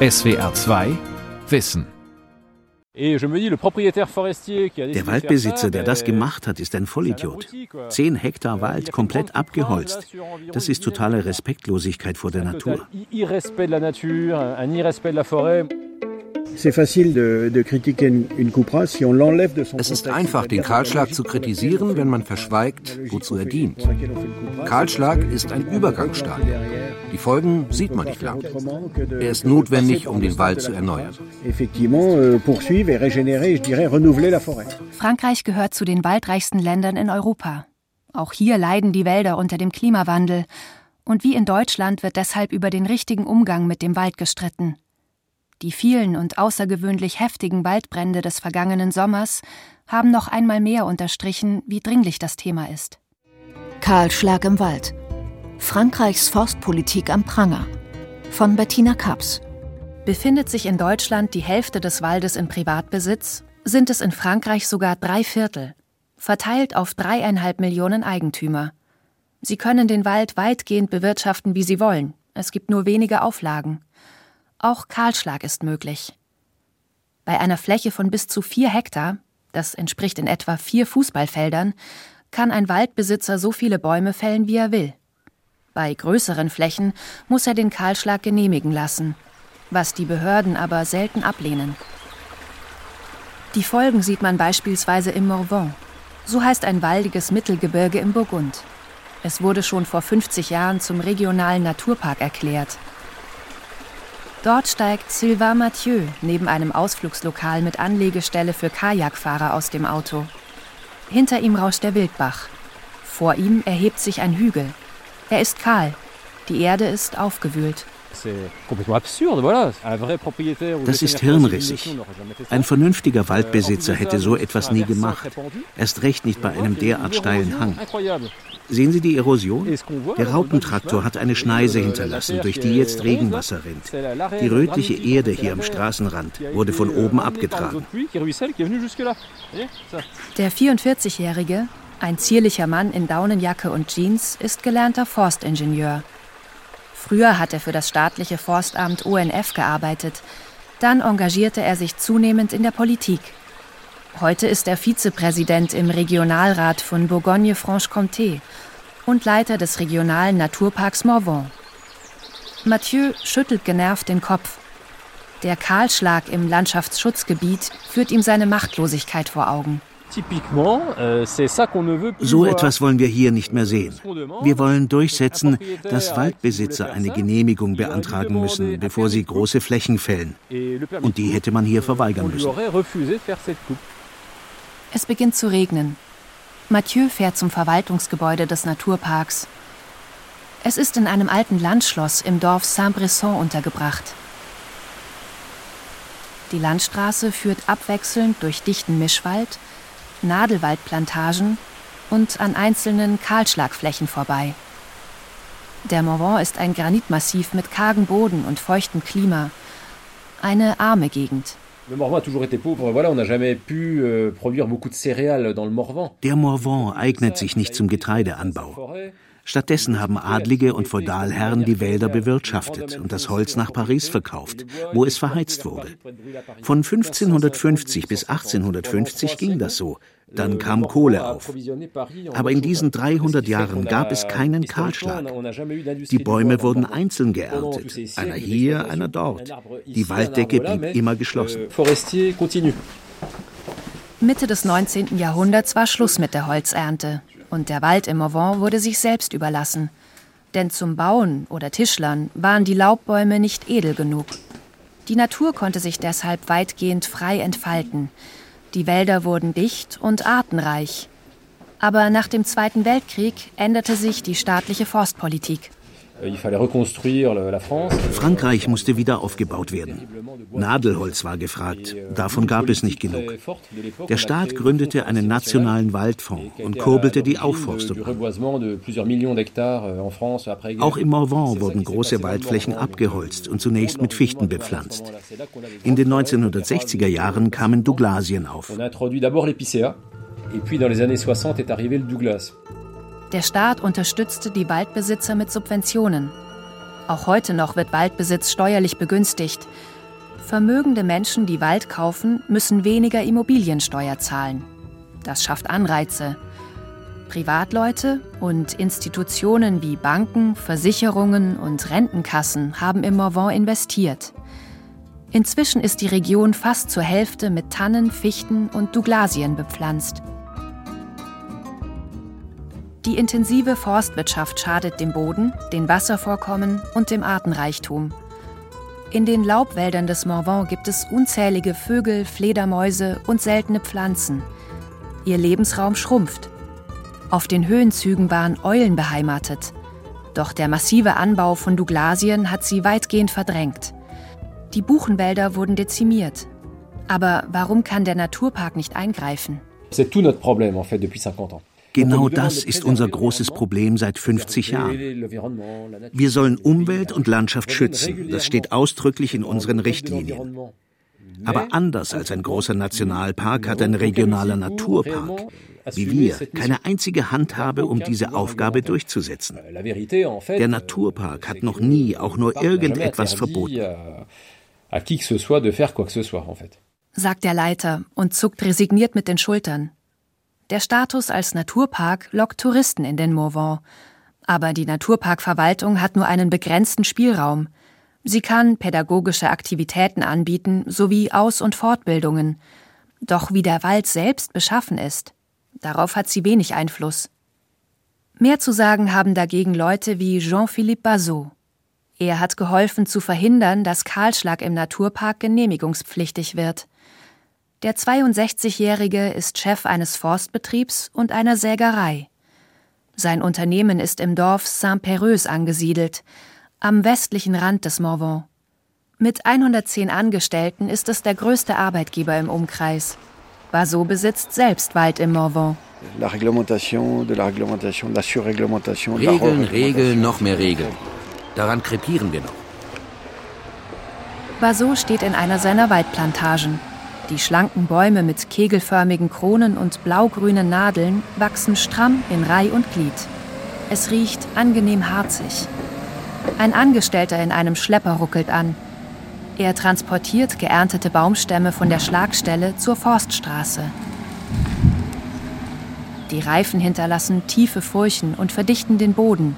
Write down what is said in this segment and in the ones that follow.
SWR 2 Wissen. Der Waldbesitzer, der das gemacht hat, ist ein Vollidiot. Zehn Hektar Wald komplett abgeholzt. Das ist totale Respektlosigkeit vor der Natur. Es ist einfach, den Kahlschlag zu kritisieren, wenn man verschweigt, wozu er dient. Kahlschlag ist ein Übergangsstadium. Die Folgen sieht man nicht lang. Er ist notwendig, um den Wald zu erneuern. Euh, Frankreich gehört zu den waldreichsten Ländern in Europa. Auch hier leiden die Wälder unter dem Klimawandel. Und wie in Deutschland wird deshalb über den richtigen Umgang mit dem Wald gestritten. Die vielen und außergewöhnlich heftigen Waldbrände des vergangenen Sommers haben noch einmal mehr unterstrichen, wie dringlich das Thema ist. Kahlschlag im Wald. Frankreichs Forstpolitik am Pranger. Von Bettina Kaps. Befindet sich in Deutschland die Hälfte des Waldes in Privatbesitz, sind es in Frankreich sogar drei Viertel, verteilt auf dreieinhalb Millionen Eigentümer. Sie können den Wald weitgehend bewirtschaften, wie sie wollen. Es gibt nur wenige Auflagen. Auch Kahlschlag ist möglich. Bei einer Fläche von bis zu vier Hektar, das entspricht in etwa vier Fußballfeldern, kann ein Waldbesitzer so viele Bäume fällen, wie er will. Bei größeren Flächen muss er den Kahlschlag genehmigen lassen, was die Behörden aber selten ablehnen. Die Folgen sieht man beispielsweise im Morvan. So heißt ein waldiges Mittelgebirge im Burgund. Es wurde schon vor 50 Jahren zum regionalen Naturpark erklärt. Dort steigt Sylvain Mathieu neben einem Ausflugslokal mit Anlegestelle für Kajakfahrer aus dem Auto. Hinter ihm rauscht der Wildbach. Vor ihm erhebt sich ein Hügel. Er ist kahl. Die Erde ist aufgewühlt. Das ist hirnrissig. Ein vernünftiger Waldbesitzer hätte so etwas nie gemacht. Erst recht nicht bei einem derart steilen Hang. Sehen Sie die Erosion? Der Raupentraktor hat eine Schneise hinterlassen, durch die jetzt Regenwasser rinnt. Die rötliche Erde hier am Straßenrand wurde von oben abgetragen. Der 44-Jährige, ein zierlicher Mann in Daunenjacke und Jeans, ist gelernter Forstingenieur. Früher hat er für das staatliche Forstamt ONF gearbeitet. Dann engagierte er sich zunehmend in der Politik. Heute ist er Vizepräsident im Regionalrat von Bourgogne-Franche-Comté und Leiter des regionalen Naturparks Morvan. Mathieu schüttelt genervt den Kopf. Der Kahlschlag im Landschaftsschutzgebiet führt ihm seine Machtlosigkeit vor Augen. Euh, so etwas wollen wir hier nicht mehr sehen. Wir wollen durchsetzen, dass Waldbesitzer eine Genehmigung beantragen müssen, bevor sie große Flächen fällen. Und die hätte man hier verweigern müssen. Es beginnt zu regnen. Mathieu fährt zum Verwaltungsgebäude des Naturparks. Es ist in einem alten Landschloss im Dorf Saint-Bresson untergebracht. Die Landstraße führt abwechselnd durch dichten Mischwald, Nadelwaldplantagen und an einzelnen Kahlschlagflächen vorbei. Der Morvan ist ein Granitmassiv mit kargem Boden und feuchtem Klima. Eine arme Gegend. Euh. Der Morvan eignet sich nicht zum Getreideanbau. Stattdessen haben Adlige und Feudalherren die Wälder bewirtschaftet und das Holz nach Paris verkauft, wo es verheizt wurde. Von 1550 bis 1850 ging das so. Dann kam Kohle auf. Aber in diesen 300 Jahren gab es keinen Kahlschlag. Die Bäume wurden einzeln geerntet. Einer hier, einer dort. Die Walddecke blieb immer geschlossen. Mitte des 19. Jahrhunderts war Schluss mit der Holzernte und der Wald im Morvan wurde sich selbst überlassen. Denn zum Bauen oder Tischlern waren die Laubbäume nicht edel genug. Die Natur konnte sich deshalb weitgehend frei entfalten. Die Wälder wurden dicht und artenreich. Aber nach dem Zweiten Weltkrieg änderte sich die staatliche Forstpolitik. Euh, Frankreich musste wieder aufgebaut werden. Nadelholz war gefragt. Euh, Davon gab es nicht genug. Der Staat gründete einen nationalen Waldfonds und kurbelte die Aufforstung. Euh, Auch im Morvan wurden große Waldflächen abgeholzt und zunächst mit Fichten bepflanzt. In den 1960er Jahren kamen Douglasien auf. Et puis dans les années 60 est arrivé le Douglas. Der Staat unterstützte die Waldbesitzer mit Subventionen. Auch heute noch wird Waldbesitz steuerlich begünstigt. Vermögende Menschen, die Wald kaufen, müssen weniger Immobiliensteuer zahlen. Das schafft Anreize. Privatleute und Institutionen wie Banken, Versicherungen und Rentenkassen haben im Morvan investiert. Inzwischen ist die Region fast zur Hälfte mit Tannen, Fichten und Douglasien bepflanzt. Die intensive Forstwirtschaft schadet dem Boden, den Wasservorkommen und dem Artenreichtum. In den Laubwäldern des Morvan gibt es unzählige Vögel, Fledermäuse und seltene Pflanzen. Ihr Lebensraum schrumpft. Auf den Höhenzügen waren Eulen beheimatet. Doch der massive Anbau von Douglasien hat sie weitgehend verdrängt. Die Buchenwälder wurden dezimiert. Aber warum kann der Naturpark nicht eingreifen? C'est tout notre problème en fait depuis 50 ans. Genau das ist unser großes Problem seit 50 Jahren. Wir sollen Umwelt und Landschaft schützen. Das steht ausdrücklich in unseren Richtlinien. Aber anders als ein großer Nationalpark hat ein regionaler Naturpark, wie wir, keine einzige Handhabe, um diese Aufgabe durchzusetzen. Der Naturpark hat noch nie auch nur irgendetwas verboten. Sagt der Leiter und zuckt resigniert mit den Schultern. Der Status als Naturpark lockt Touristen in den Morvan. Aber die Naturparkverwaltung hat nur einen begrenzten Spielraum. Sie kann pädagogische Aktivitäten anbieten sowie Aus- und Fortbildungen. Doch wie der Wald selbst beschaffen ist, darauf hat sie wenig Einfluss. Mehr zu sagen haben dagegen Leute wie Jean-Philippe Bazot. Er hat geholfen zu verhindern, dass Kahlschlag im Naturpark genehmigungspflichtig wird. Der 62-Jährige ist Chef eines Forstbetriebs und einer Sägerei. Sein Unternehmen ist im Dorf Saint-Péreuse angesiedelt, am westlichen Rand des Morvan. Mit 110 Angestellten ist es der größte Arbeitgeber im Umkreis. Basot besitzt selbst Wald im Morvan. Regeln, Regeln, noch mehr Regeln. Daran krepieren wir noch. Basot steht in einer seiner Waldplantagen. Die schlanken Bäume mit kegelförmigen Kronen und blaugrünen Nadeln wachsen stramm in Reih und Glied. Es riecht angenehm harzig. Ein Angestellter in einem Schlepper ruckelt an. Er transportiert geerntete Baumstämme von der Schlagstelle zur Forststraße. Die Reifen hinterlassen tiefe Furchen und verdichten den Boden.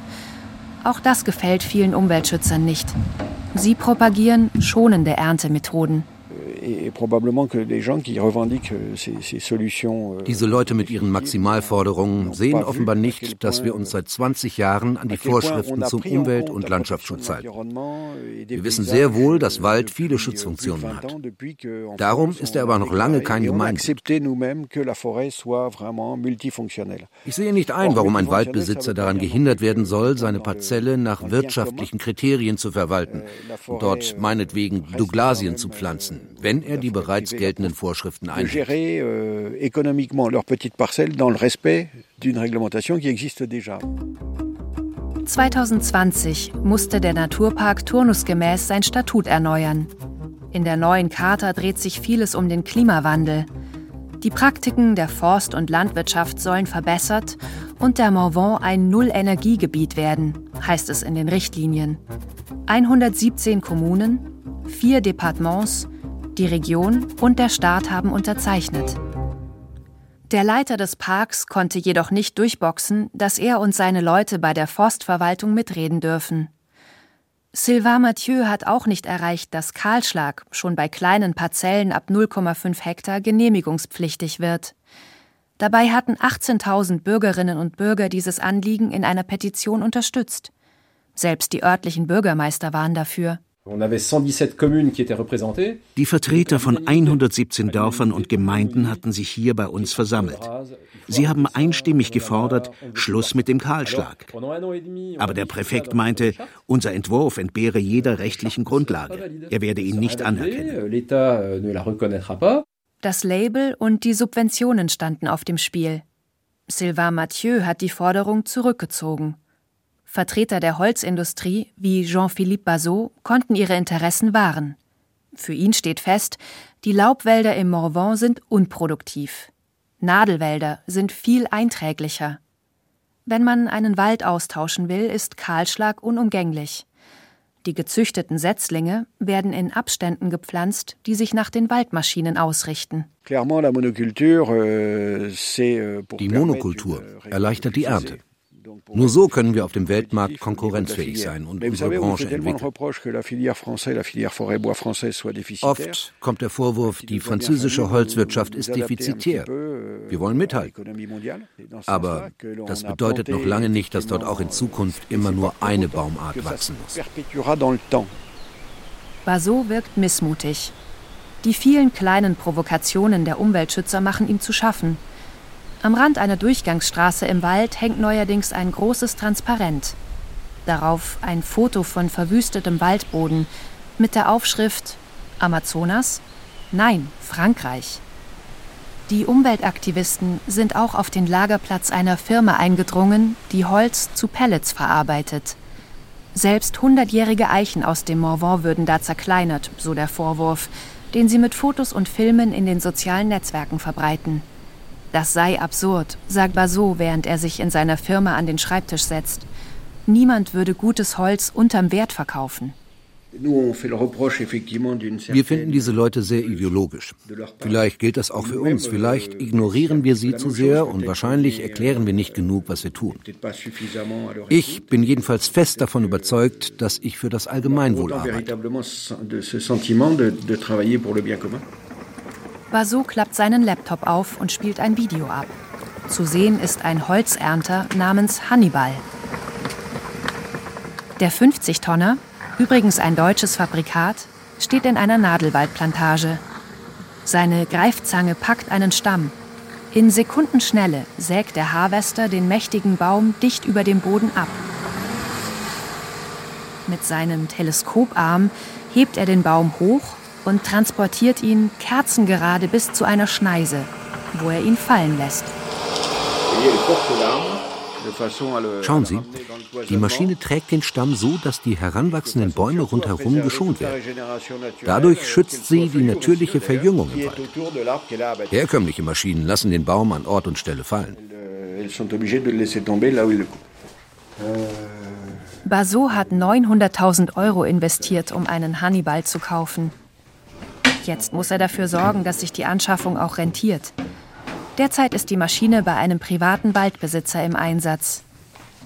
Auch das gefällt vielen Umweltschützern nicht. Sie propagieren schonende Erntemethoden. Euh, Diese Leute mit ihren Maximalforderungen sehen offenbar nicht, dass wir uns seit 20 Jahren an die Vorschriften zum Umwelt- und Landschaftsschutz halten. Wir wissen sehr wohl, dass Wald viele Schutzfunktionen hat. Darum ist er aber noch lange kein Gemeingut. Ich sehe nicht ein, warum ein Waldbesitzer daran gehindert werden soll, seine Parzelle nach wirtschaftlichen Kriterien zu verwalten und dort meinetwegen Douglasien zu pflanzen, wenn er die bereits geltenden Vorschriften einhält. 2020 musste der Naturpark turnusgemäß sein Statut erneuern. In der neuen Charta dreht sich vieles um den Klimawandel. Die Praktiken der Forst- und Landwirtschaft sollen verbessert und der Morvan ein Null-Energiegebiet werden, heißt es in den Richtlinien. 117 Kommunen, vier Departements die Region und der Staat haben unterzeichnet. Der Leiter des Parks konnte jedoch nicht durchboxen, dass er und seine Leute bei der Forstverwaltung mitreden dürfen. Sylvain Mathieu hat auch nicht erreicht, dass Kahlschlag schon bei kleinen Parzellen ab 0,5 Hektar genehmigungspflichtig wird. Dabei hatten 18.000 Bürgerinnen und Bürger dieses Anliegen in einer Petition unterstützt. Selbst die örtlichen Bürgermeister waren dafür. Die Vertreter von 117 Dörfern und Gemeinden hatten sich hier bei uns versammelt. Sie haben einstimmig gefordert, Schluss mit dem Kahlschlag. Aber der Präfekt meinte, unser Entwurf entbehre jeder rechtlichen Grundlage. Er werde ihn nicht anerkennen. Euh, das Label und die Subventionen standen auf dem Spiel. Sylvain Mathieu hat die Forderung zurückgezogen. Vertreter der Holzindustrie wie Jean-Philippe Bazot konnten ihre Interessen wahren. Für ihn steht fest, die Laubwälder im Morvan sind unproduktiv. Nadelwälder sind viel einträglicher. Wenn man einen Wald austauschen will, ist Kahlschlag unumgänglich. Die gezüchteten Setzlinge werden in Abständen gepflanzt, die sich nach den Waldmaschinen ausrichten. Euh, euh, die Monokultur erleichtert die Ernte. Nur so können wir auf dem Weltmarkt konkurrenzfähig sein und unsere Branche entwickeln. Oft kommt der Vorwurf, die französische Holzwirtschaft ist defizitär. Wir wollen mithalten. Aber das bedeutet noch lange nicht, dass dort auch in Zukunft immer nur eine Baumart wachsen muss. Basot wirkt missmutig. Die vielen kleinen Provokationen der Umweltschützer machen ihm zu schaffen. Am Rand einer Durchgangsstraße im Wald hängt neuerdings ein großes Transparent. Darauf ein Foto von verwüstetem Waldboden mit der Aufschrift Amazonas? Nein, Frankreich. Die Umweltaktivisten sind auch auf den Lagerplatz einer Firma eingedrungen, die Holz zu Pellets verarbeitet. Selbst hundertjährige Eichen aus dem Morvan würden da zerkleinert, so der Vorwurf, den sie mit Fotos und Filmen in den sozialen Netzwerken verbreiten. Das sei absurd, sagt Basot, während er sich in seiner Firma an den Schreibtisch setzt. Niemand würde gutes Holz unterm Wert verkaufen. Wir finden diese Leute sehr ideologisch. Vielleicht gilt das auch für uns. Vielleicht ignorieren wir sie zu sehr und wahrscheinlich erklären wir nicht genug, was wir tun. Ich bin jedenfalls fest davon überzeugt, dass ich für das Allgemeinwohl arbeite. Basot klappt seinen Laptop auf und spielt ein Video ab. Zu sehen ist ein Holzernter namens Hannibal. Der 50-Tonner, übrigens ein deutsches Fabrikat, steht in einer Nadelwaldplantage. Seine Greifzange packt einen Stamm. In Sekundenschnelle sägt der Harvester den mächtigen Baum dicht über dem Boden ab. Mit seinem Teleskoparm hebt er den Baum hoch und transportiert ihn kerzengerade bis zu einer Schneise, wo er ihn fallen lässt. Schauen Sie, die Maschine trägt den Stamm so, dass die heranwachsenden Bäume rundherum geschont werden. Dadurch schützt sie die natürliche Verjüngung im Wald. Herkömmliche Maschinen lassen den Baum an Ort und Stelle fallen. Basot hat 900.000 Euro investiert, um einen Hannibal zu kaufen. Jetzt muss er dafür sorgen, dass sich die Anschaffung auch rentiert. Derzeit ist die Maschine bei einem privaten Waldbesitzer im Einsatz.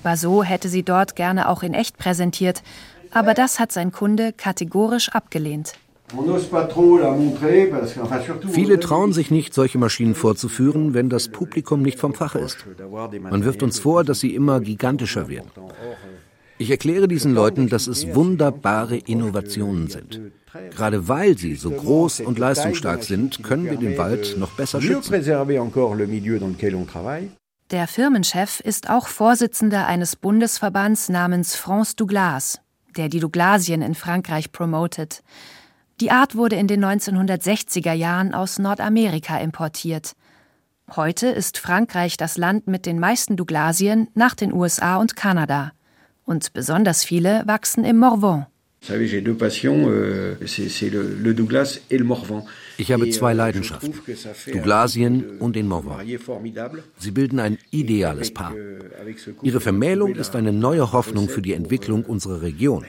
Basot hätte sie dort gerne auch in echt präsentiert, aber das hat sein Kunde kategorisch abgelehnt. Viele trauen sich nicht, solche Maschinen vorzuführen, wenn das Publikum nicht vom Fach ist. Man wirft uns vor, dass sie immer gigantischer werden. Ich erkläre diesen Leuten, dass es wunderbare Innovationen sind. Gerade weil sie so groß und leistungsstark sind, können wir den Wald noch besser schützen. Der Firmenchef ist auch Vorsitzender eines Bundesverbands namens France Douglas, der die Douglasien in Frankreich promotet. Die Art wurde in den 1960er Jahren aus Nordamerika importiert. Heute ist Frankreich das Land mit den meisten Douglasien nach den USA und Kanada. Und besonders viele wachsen im Morvan. Euh, ich habe zwei euh, Leidenschaften, Douglasien und den Morvan. Sie bilden ein ideales Paar. Ihre Vermählung ist eine neue Hoffnung für die Entwicklung unserer Region,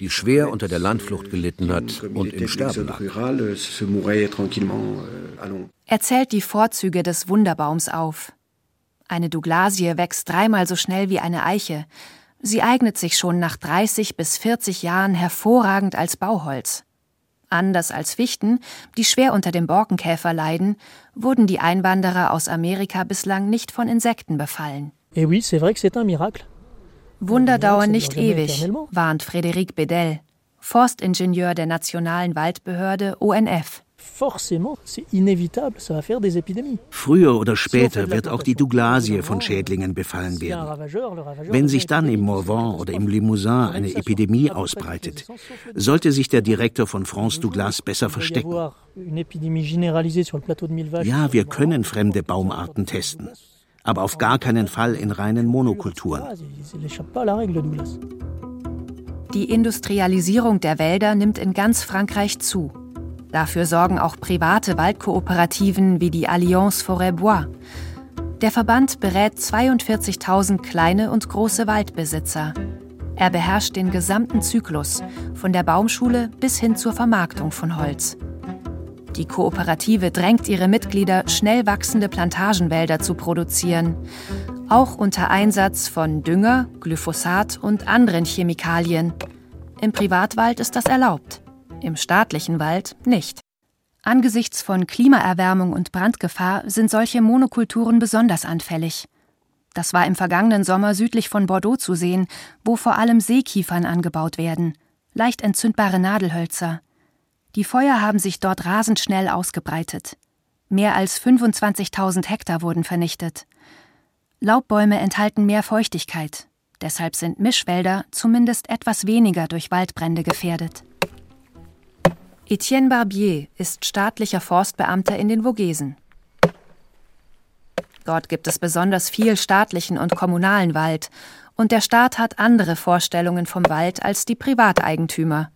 die schwer unter der Landflucht gelitten hat und im Sterben lag. Er zählt die Vorzüge des Wunderbaums auf. Eine Douglasie wächst dreimal so schnell wie eine Eiche. Sie eignet sich schon nach 30 bis 40 Jahren hervorragend als Bauholz. Anders als Fichten, die schwer unter dem Borkenkäfer leiden, wurden die Einwanderer aus Amerika bislang nicht von Insekten befallen. Wunder dauern nicht ewig, warnt Frédéric Bedell, Forstingenieur der Nationalen Waldbehörde ONF. Früher oder später wird auch die Douglasie von Schädlingen befallen werden. Wenn sich dann im Morvan oder im Limousin eine Epidemie ausbreitet, sollte sich der Direktor von France Douglas besser verstecken. Ja, wir können fremde Baumarten testen, aber auf gar keinen Fall in reinen Monokulturen. Die Industrialisierung der Wälder nimmt in ganz Frankreich zu. Dafür sorgen auch private Waldkooperativen wie die Alliance Forêt Bois. Der Verband berät 42.000 kleine und große Waldbesitzer. Er beherrscht den gesamten Zyklus, von der Baumschule bis hin zur Vermarktung von Holz. Die Kooperative drängt ihre Mitglieder, schnell wachsende Plantagenwälder zu produzieren, auch unter Einsatz von Dünger, Glyphosat und anderen Chemikalien. Im Privatwald ist das erlaubt, im staatlichen Wald nicht. Angesichts von Klimaerwärmung und Brandgefahr sind solche Monokulturen besonders anfällig. Das war im vergangenen Sommer südlich von Bordeaux zu sehen, wo vor allem Seekiefern angebaut werden, leicht entzündbare Nadelhölzer. Die Feuer haben sich dort rasend schnell ausgebreitet. Mehr als 25.000 Hektar wurden vernichtet. Laubbäume enthalten mehr Feuchtigkeit, deshalb sind Mischwälder zumindest etwas weniger durch Waldbrände gefährdet. Etienne Barbier ist staatlicher Forstbeamter in den Vogesen. Dort gibt es besonders viel staatlichen und kommunalen Wald, und der Staat hat andere Vorstellungen vom Wald als die Privateigentümer.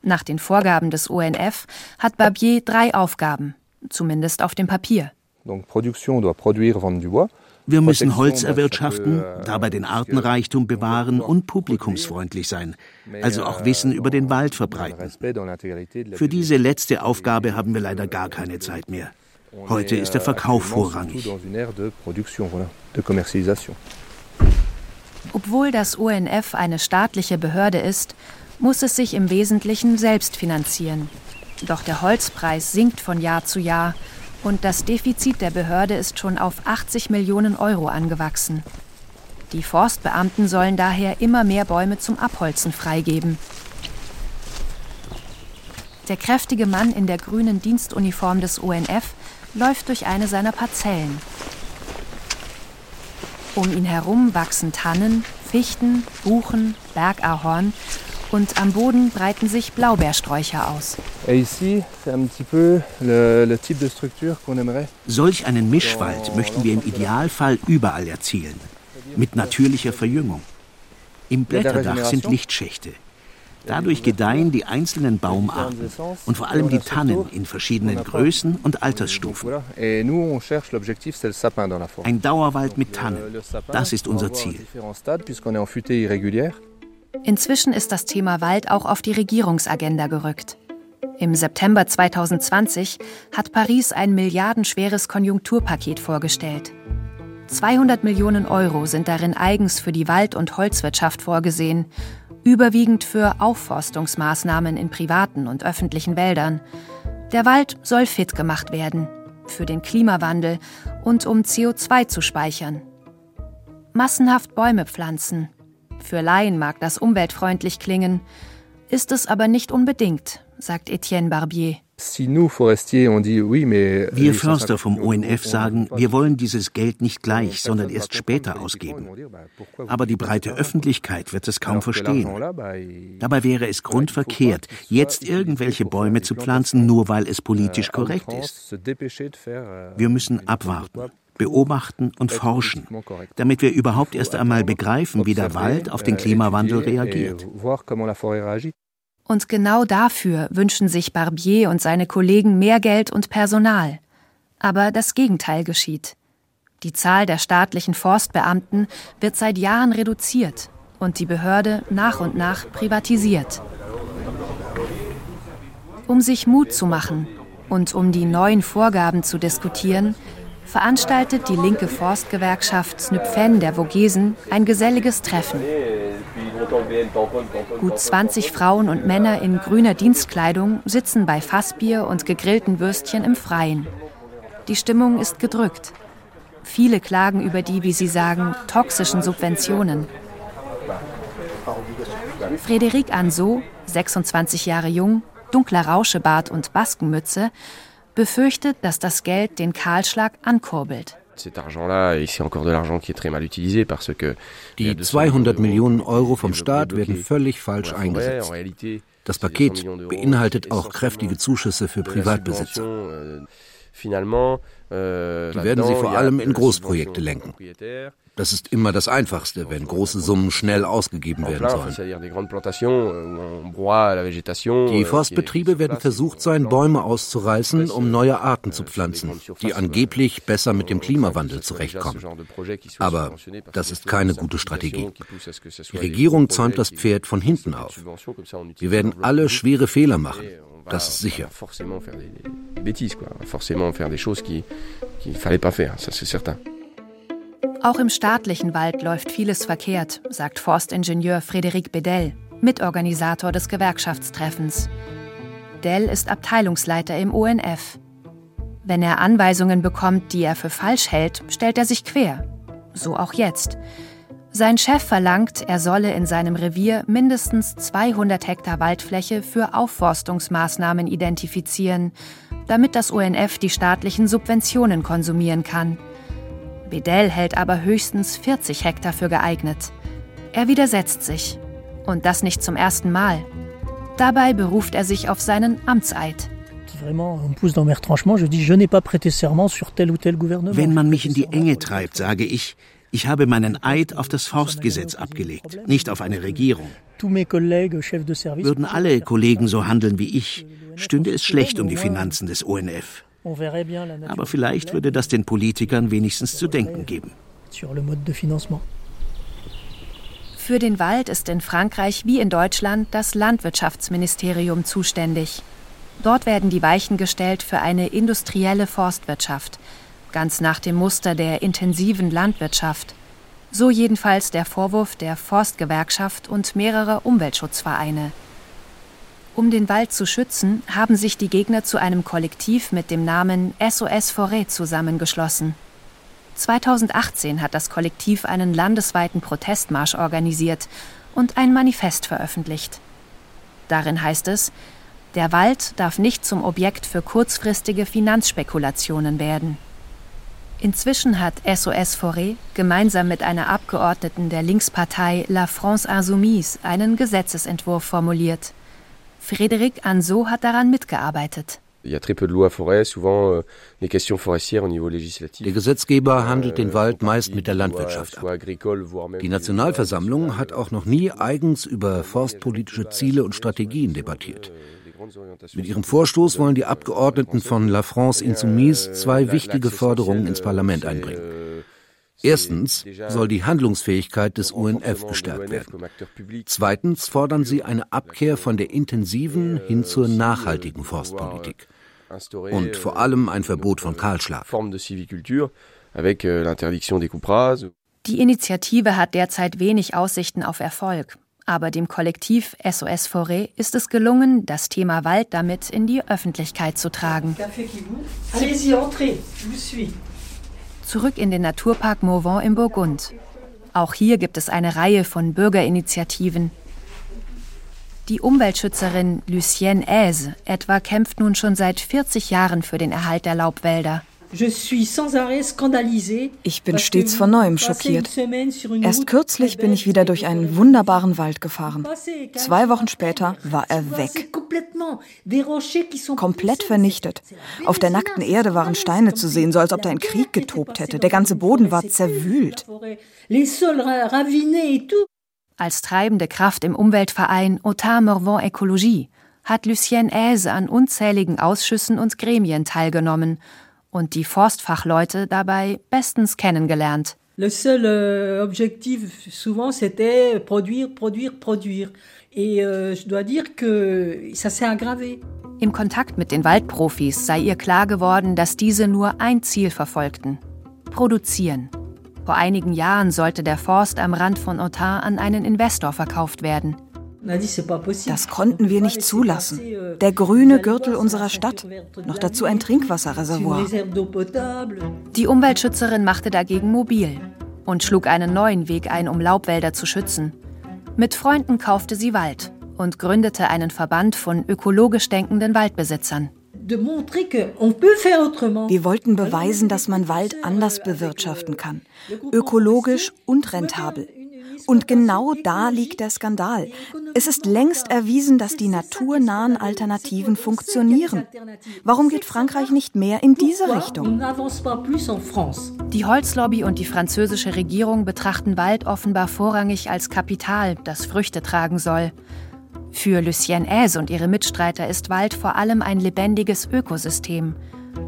Nach den Vorgaben des ONF hat Barbier drei Aufgaben, zumindest auf dem Papier. Wir müssen Holz erwirtschaften, dabei den Artenreichtum bewahren und publikumsfreundlich sein, also auch Wissen über den Wald verbreiten. Für diese letzte Aufgabe haben wir leider gar keine Zeit mehr. Heute ist der Verkauf vorrangig. Obwohl das UNF eine staatliche Behörde ist, muss es sich im Wesentlichen selbst finanzieren. Doch der Holzpreis sinkt von Jahr zu Jahr und das Defizit der Behörde ist schon auf 80 Millionen Euro angewachsen. Die Forstbeamten sollen daher immer mehr Bäume zum Abholzen freigeben. Der kräftige Mann in der grünen Dienstuniform des UNF läuft durch eine seiner Parzellen. Um ihn herum wachsen Tannen, Fichten, Buchen, Bergahorn und am Boden breiten sich Blaubeersträucher aus. Solch einen Mischwald möchten wir im Idealfall überall erzielen, mit natürlicher Verjüngung. Im Blätterdach sind Lichtschächte. Dadurch gedeihen die einzelnen Baumarten und vor allem die Tannen in verschiedenen Größen und Altersstufen. Ein Dauerwald mit Tannen, das ist unser Ziel. Inzwischen ist das Thema Wald auch auf die Regierungsagenda gerückt. Im September 2020 hat Paris ein milliardenschweres Konjunkturpaket vorgestellt. 200 Millionen Euro sind darin eigens für die Wald- und Holzwirtschaft vorgesehen überwiegend für Aufforstungsmaßnahmen in privaten und öffentlichen Wäldern. Der Wald soll fit gemacht werden für den Klimawandel und um CO2 zu speichern. Massenhaft Bäume pflanzen. Für Laien mag das umweltfreundlich klingen, ist es aber nicht unbedingt, sagt Etienne Barbier. Wir Förster vom ONF sagen, wir wollen dieses Geld nicht gleich, sondern erst später ausgeben. Aber die breite Öffentlichkeit wird es kaum verstehen. Dabei wäre es grundverkehrt, jetzt irgendwelche Bäume zu pflanzen, nur weil es politisch korrekt ist. Wir müssen abwarten beobachten und forschen, damit wir überhaupt erst einmal begreifen, wie der Wald auf den Klimawandel reagiert. Und genau dafür wünschen sich Barbier und seine Kollegen mehr Geld und Personal. Aber das Gegenteil geschieht. Die Zahl der staatlichen Forstbeamten wird seit Jahren reduziert und die Behörde nach und nach privatisiert. Um sich Mut zu machen und um die neuen Vorgaben zu diskutieren, veranstaltet die linke Forstgewerkschaft Snüpfen der Vogesen ein geselliges Treffen. Gut 20 Frauen und Männer in grüner Dienstkleidung sitzen bei Fassbier und gegrillten Würstchen im Freien. Die Stimmung ist gedrückt. Viele klagen über die, wie sie sagen, toxischen Subventionen. Frédéric Anso, 26 Jahre jung, dunkler Rauschebart und Baskenmütze, befürchtet, dass das Geld den Kahlschlag ankurbelt. Die 200 Millionen Euro vom Staat werden völlig falsch eingesetzt. Das Paket beinhaltet auch kräftige Zuschüsse für Privatbesitzer. Die werden sie vor allem in Großprojekte lenken. Das ist immer das Einfachste, wenn große Summen schnell ausgegeben werden sollen. Die euh, Forstbetriebe werden versucht sein, Bäume auszureißen, um neue Arten zu pflanzen, die angeblich besser mit dem Klimawandel zurechtkommen. Aber das ist keine gute Strategie. Die Regierung zäumt das Pferd von hinten auf. Wir werden alle schwere Fehler machen. Das ist sicher. Forcément faire des choses qu'il ne fallait pas faire, ça c'est certain. Auch im staatlichen Wald läuft vieles verkehrt, sagt Forstingenieur Frédéric Bedell, Mitorganisator des Gewerkschaftstreffens. Dell ist Abteilungsleiter im ONF. Wenn er Anweisungen bekommt, die er für falsch hält, stellt er sich quer. So auch jetzt. Sein Chef verlangt, er solle in seinem Revier mindestens 200 Hektar Waldfläche für Aufforstungsmaßnahmen identifizieren, damit das ONF die staatlichen Subventionen konsumieren kann. Bedell hält aber höchstens 40 Hektar für geeignet. Er widersetzt sich. Und das nicht zum ersten Mal. Dabei beruft er sich auf seinen Amtseid. Wenn man mich in die Enge treibt, sage ich, ich habe meinen Eid auf das Forstgesetz abgelegt, nicht auf eine Regierung. Würden alle Kollegen so handeln wie ich, stünde es schlecht um die Finanzen des ONF. Aber vielleicht würde das den Politikern wenigstens zu denken geben. Für den Wald ist in Frankreich wie in Deutschland das Landwirtschaftsministerium zuständig. Dort werden die Weichen gestellt für eine industrielle Forstwirtschaft, ganz nach dem Muster der intensiven Landwirtschaft. So jedenfalls der Vorwurf der Forstgewerkschaft und mehrerer Umweltschutzvereine. Um den Wald zu schützen, haben sich die Gegner zu einem Kollektiv mit dem Namen SOS Forêt zusammengeschlossen. 2018 hat das Kollektiv einen landesweiten Protestmarsch organisiert und ein Manifest veröffentlicht. Darin heißt es, der Wald darf nicht zum Objekt für kurzfristige Finanzspekulationen werden. Inzwischen hat SOS Forêt gemeinsam mit einer Abgeordneten der Linkspartei La France Insoumise einen Gesetzesentwurf formuliert. Frédéric Anso hat daran mitgearbeitet. Euh, der Gesetzgeber handelt den Wald meist mit der Landwirtschaft ab. Die Nationalversammlung hat auch noch nie eigens über forstpolitische Ziele und Strategien debattiert. Mit ihrem Vorstoß wollen die Abgeordneten von La France Insoumise zwei wichtige Forderungen ins Parlament einbringen. Erstens soll die Handlungsfähigkeit des UNF gestärkt werden. Zweitens fordern sie eine Abkehr von der intensiven hin zur nachhaltigen Forstpolitik. Und vor allem ein Verbot von Kahlschlag. Die Initiative hat derzeit wenig Aussichten auf Erfolg. Aber dem Kollektiv SOS Forêt ist es gelungen, das Thema Wald damit in die Öffentlichkeit zu tragen. Zurück in den Naturpark Morvan im Burgund. Auch hier gibt es eine Reihe von Bürgerinitiativen. Die Umweltschützerin Lucienne Aise etwa kämpft nun schon seit 40 Jahren für den Erhalt der Laubwälder. Ich bin stets von neuem schockiert. Erst kürzlich bin ich wieder durch einen wunderbaren Wald gefahren. Zwei Wochen später war er weg. Komplett vernichtet. Auf der nackten Erde waren Steine zu sehen, so als ob da ein Krieg getobt hätte. Der ganze Boden war zerwühlt. Als treibende Kraft im Umweltverein Otar Morvan Ecologie hat Lucienne Aise an unzähligen Ausschüssen und Gremien teilgenommen und die Forstfachleute dabei bestens kennengelernt. Le seul euh, objectif souvent c'était produire, produire, produire. Et euh, je dois dire que ça s'est aggravé. Im Kontakt mit den Waldprofis sei ihr klar geworden, dass diese nur ein Ziel verfolgten: Produzieren. Vor einigen Jahren sollte der Forst am Rand von Autun an einen Investor verkauft werden. Das konnten wir nicht zulassen. Der grüne Gürtel unserer Stadt, noch dazu ein Trinkwasserreservoir. Die Umweltschützerin machte dagegen mobil und schlug einen neuen Weg ein, um Laubwälder zu schützen. Mit Freunden kaufte sie Wald und gründete einen Verband von ökologisch denkenden Waldbesitzern. Wir wollten beweisen, dass man Wald anders bewirtschaften kann, ökologisch und rentabel Und genau da liegt der Skandal. Es ist längst erwiesen, dass die naturnahen Alternativen funktionieren. Warum geht Frankreich nicht mehr in diese Richtung? Die Holzlobby und die französische Regierung betrachten Wald offenbar vorrangig als Kapital, das Früchte tragen soll. Für Lucienne Aise und ihre Mitstreiter ist Wald vor allem ein lebendiges Ökosystem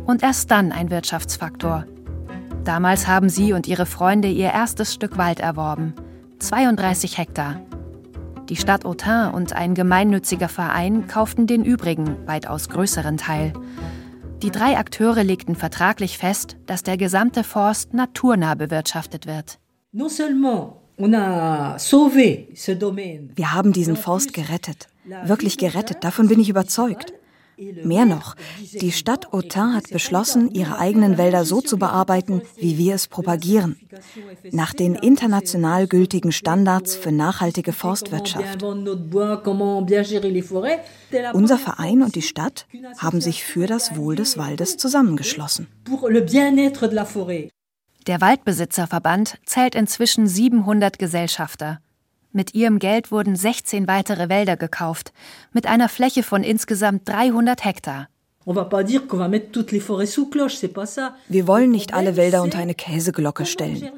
und erst dann ein Wirtschaftsfaktor. Damals haben sie und ihre Freunde ihr erstes Stück Wald erworben, 32 Hektar. Die Stadt Autun und ein gemeinnütziger Verein kauften den übrigen, weitaus größeren Teil. Die drei Akteure legten vertraglich fest, dass der gesamte Forst naturnah bewirtschaftet wird. Wir haben diesen Forst gerettet. Wirklich gerettet, davon bin ich überzeugt. Mehr noch, die Stadt Autun hat beschlossen, ihre eigenen Wälder so zu bearbeiten, wie wir es propagieren, nach den international gültigen Standards für nachhaltige Forstwirtschaft. Unser Verein und die Stadt haben sich für das Wohl des Waldes zusammengeschlossen. Der Waldbesitzerverband zählt inzwischen 700 Gesellschafter. Mit ihrem Geld wurden 16 weitere Wälder gekauft, mit einer Fläche von insgesamt 300 Hektar. Wir wollen nicht alle Wälder unter eine Käseglocke stellen.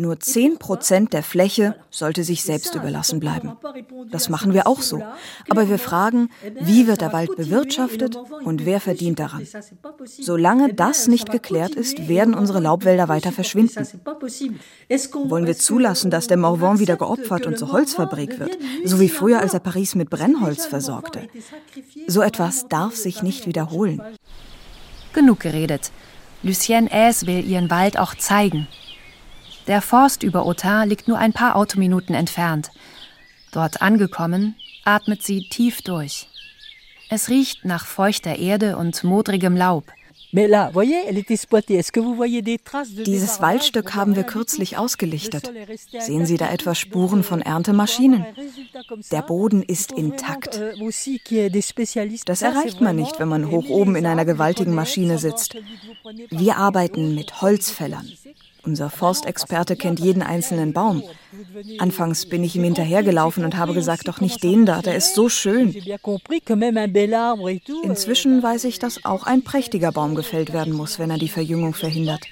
Nur 10 Prozent der Fläche sollte sich selbst überlassen bleiben. Das machen wir auch so. Aber wir fragen, wie wird der Wald bewirtschaftet und wer verdient daran? Solange das nicht geklärt ist, werden unsere Laubwälder weiter verschwinden. Wollen wir zulassen, dass der Morvan wieder geopfert und zur Holzfabrik wird, so wie früher, als er Paris mit Brennholz versorgte? So etwas darf sich nicht wiederholen. Genug geredet. Lucienne Aes will ihren Wald auch zeigen. Der Forst über Autun liegt nur ein paar Autominuten entfernt. Dort angekommen, atmet sie tief durch. Es riecht nach feuchter Erde und modrigem Laub. Dieses Waldstück haben wir kürzlich ausgelichtet. Sehen Sie da etwa Spuren von Erntemaschinen? Der Boden ist intakt. Das erreicht man nicht, wenn man hoch oben in einer gewaltigen Maschine sitzt. Wir arbeiten mit Holzfällern. Unser Forstexperte kennt jeden einzelnen Baum. Anfangs bin ich ihm hinterhergelaufen und habe gesagt, doch nicht den da, der ist so schön. Inzwischen weiß ich, dass auch ein prächtiger Baum gefällt werden muss, wenn er die Verjüngung verhindert.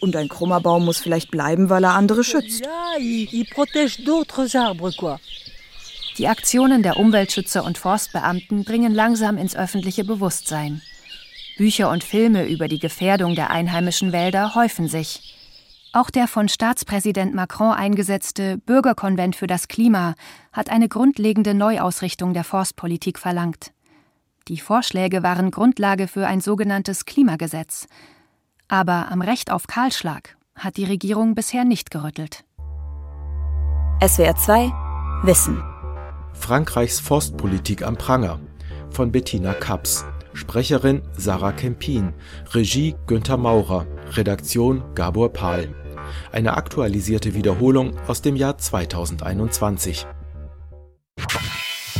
Und ein krummer Baum muss vielleicht bleiben, weil er andere schützt. Die Aktionen der Umweltschützer und Forstbeamten bringen langsam ins öffentliche Bewusstsein. Bücher und Filme über die Gefährdung der einheimischen Wälder häufen sich. Auch der von Staatspräsident Macron eingesetzte Bürgerkonvent für das Klima hat eine grundlegende Neuausrichtung der Forstpolitik verlangt. Die Vorschläge waren Grundlage für ein sogenanntes Klimagesetz. Aber am Recht auf Kahlschlag hat die Regierung bisher nicht gerüttelt. SWR 2 Wissen Frankreichs Forstpolitik am Pranger von Bettina Kaps. Sprecherin Sarah Kempin, Regie Günther Maurer, Redaktion Gabor Pahl eine aktualisierte Wiederholung aus dem Jahr 2021.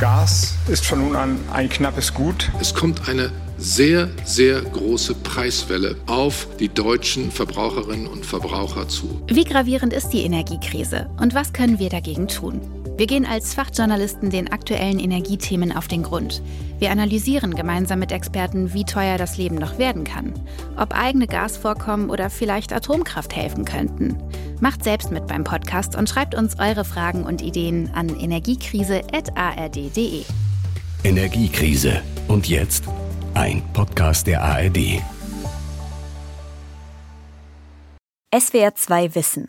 Gas ist von nun an ein knappes Gut. Es kommt eine sehr, sehr große Preiswelle auf die deutschen Verbraucherinnen und Verbraucher zu. Wie gravierend ist die Energiekrise und was können wir dagegen tun? Wir gehen als Fachjournalisten den aktuellen Energiethemen auf den Grund. Wir analysieren gemeinsam mit Experten, wie teuer das Leben noch werden kann, ob eigene Gasvorkommen oder vielleicht Atomkraft helfen könnten. Macht selbst mit beim Podcast und schreibt uns eure Fragen und Ideen an energiekrise.ard.de. Energiekrise. Und jetzt ein Podcast der ARD. SWR 2 Wissen.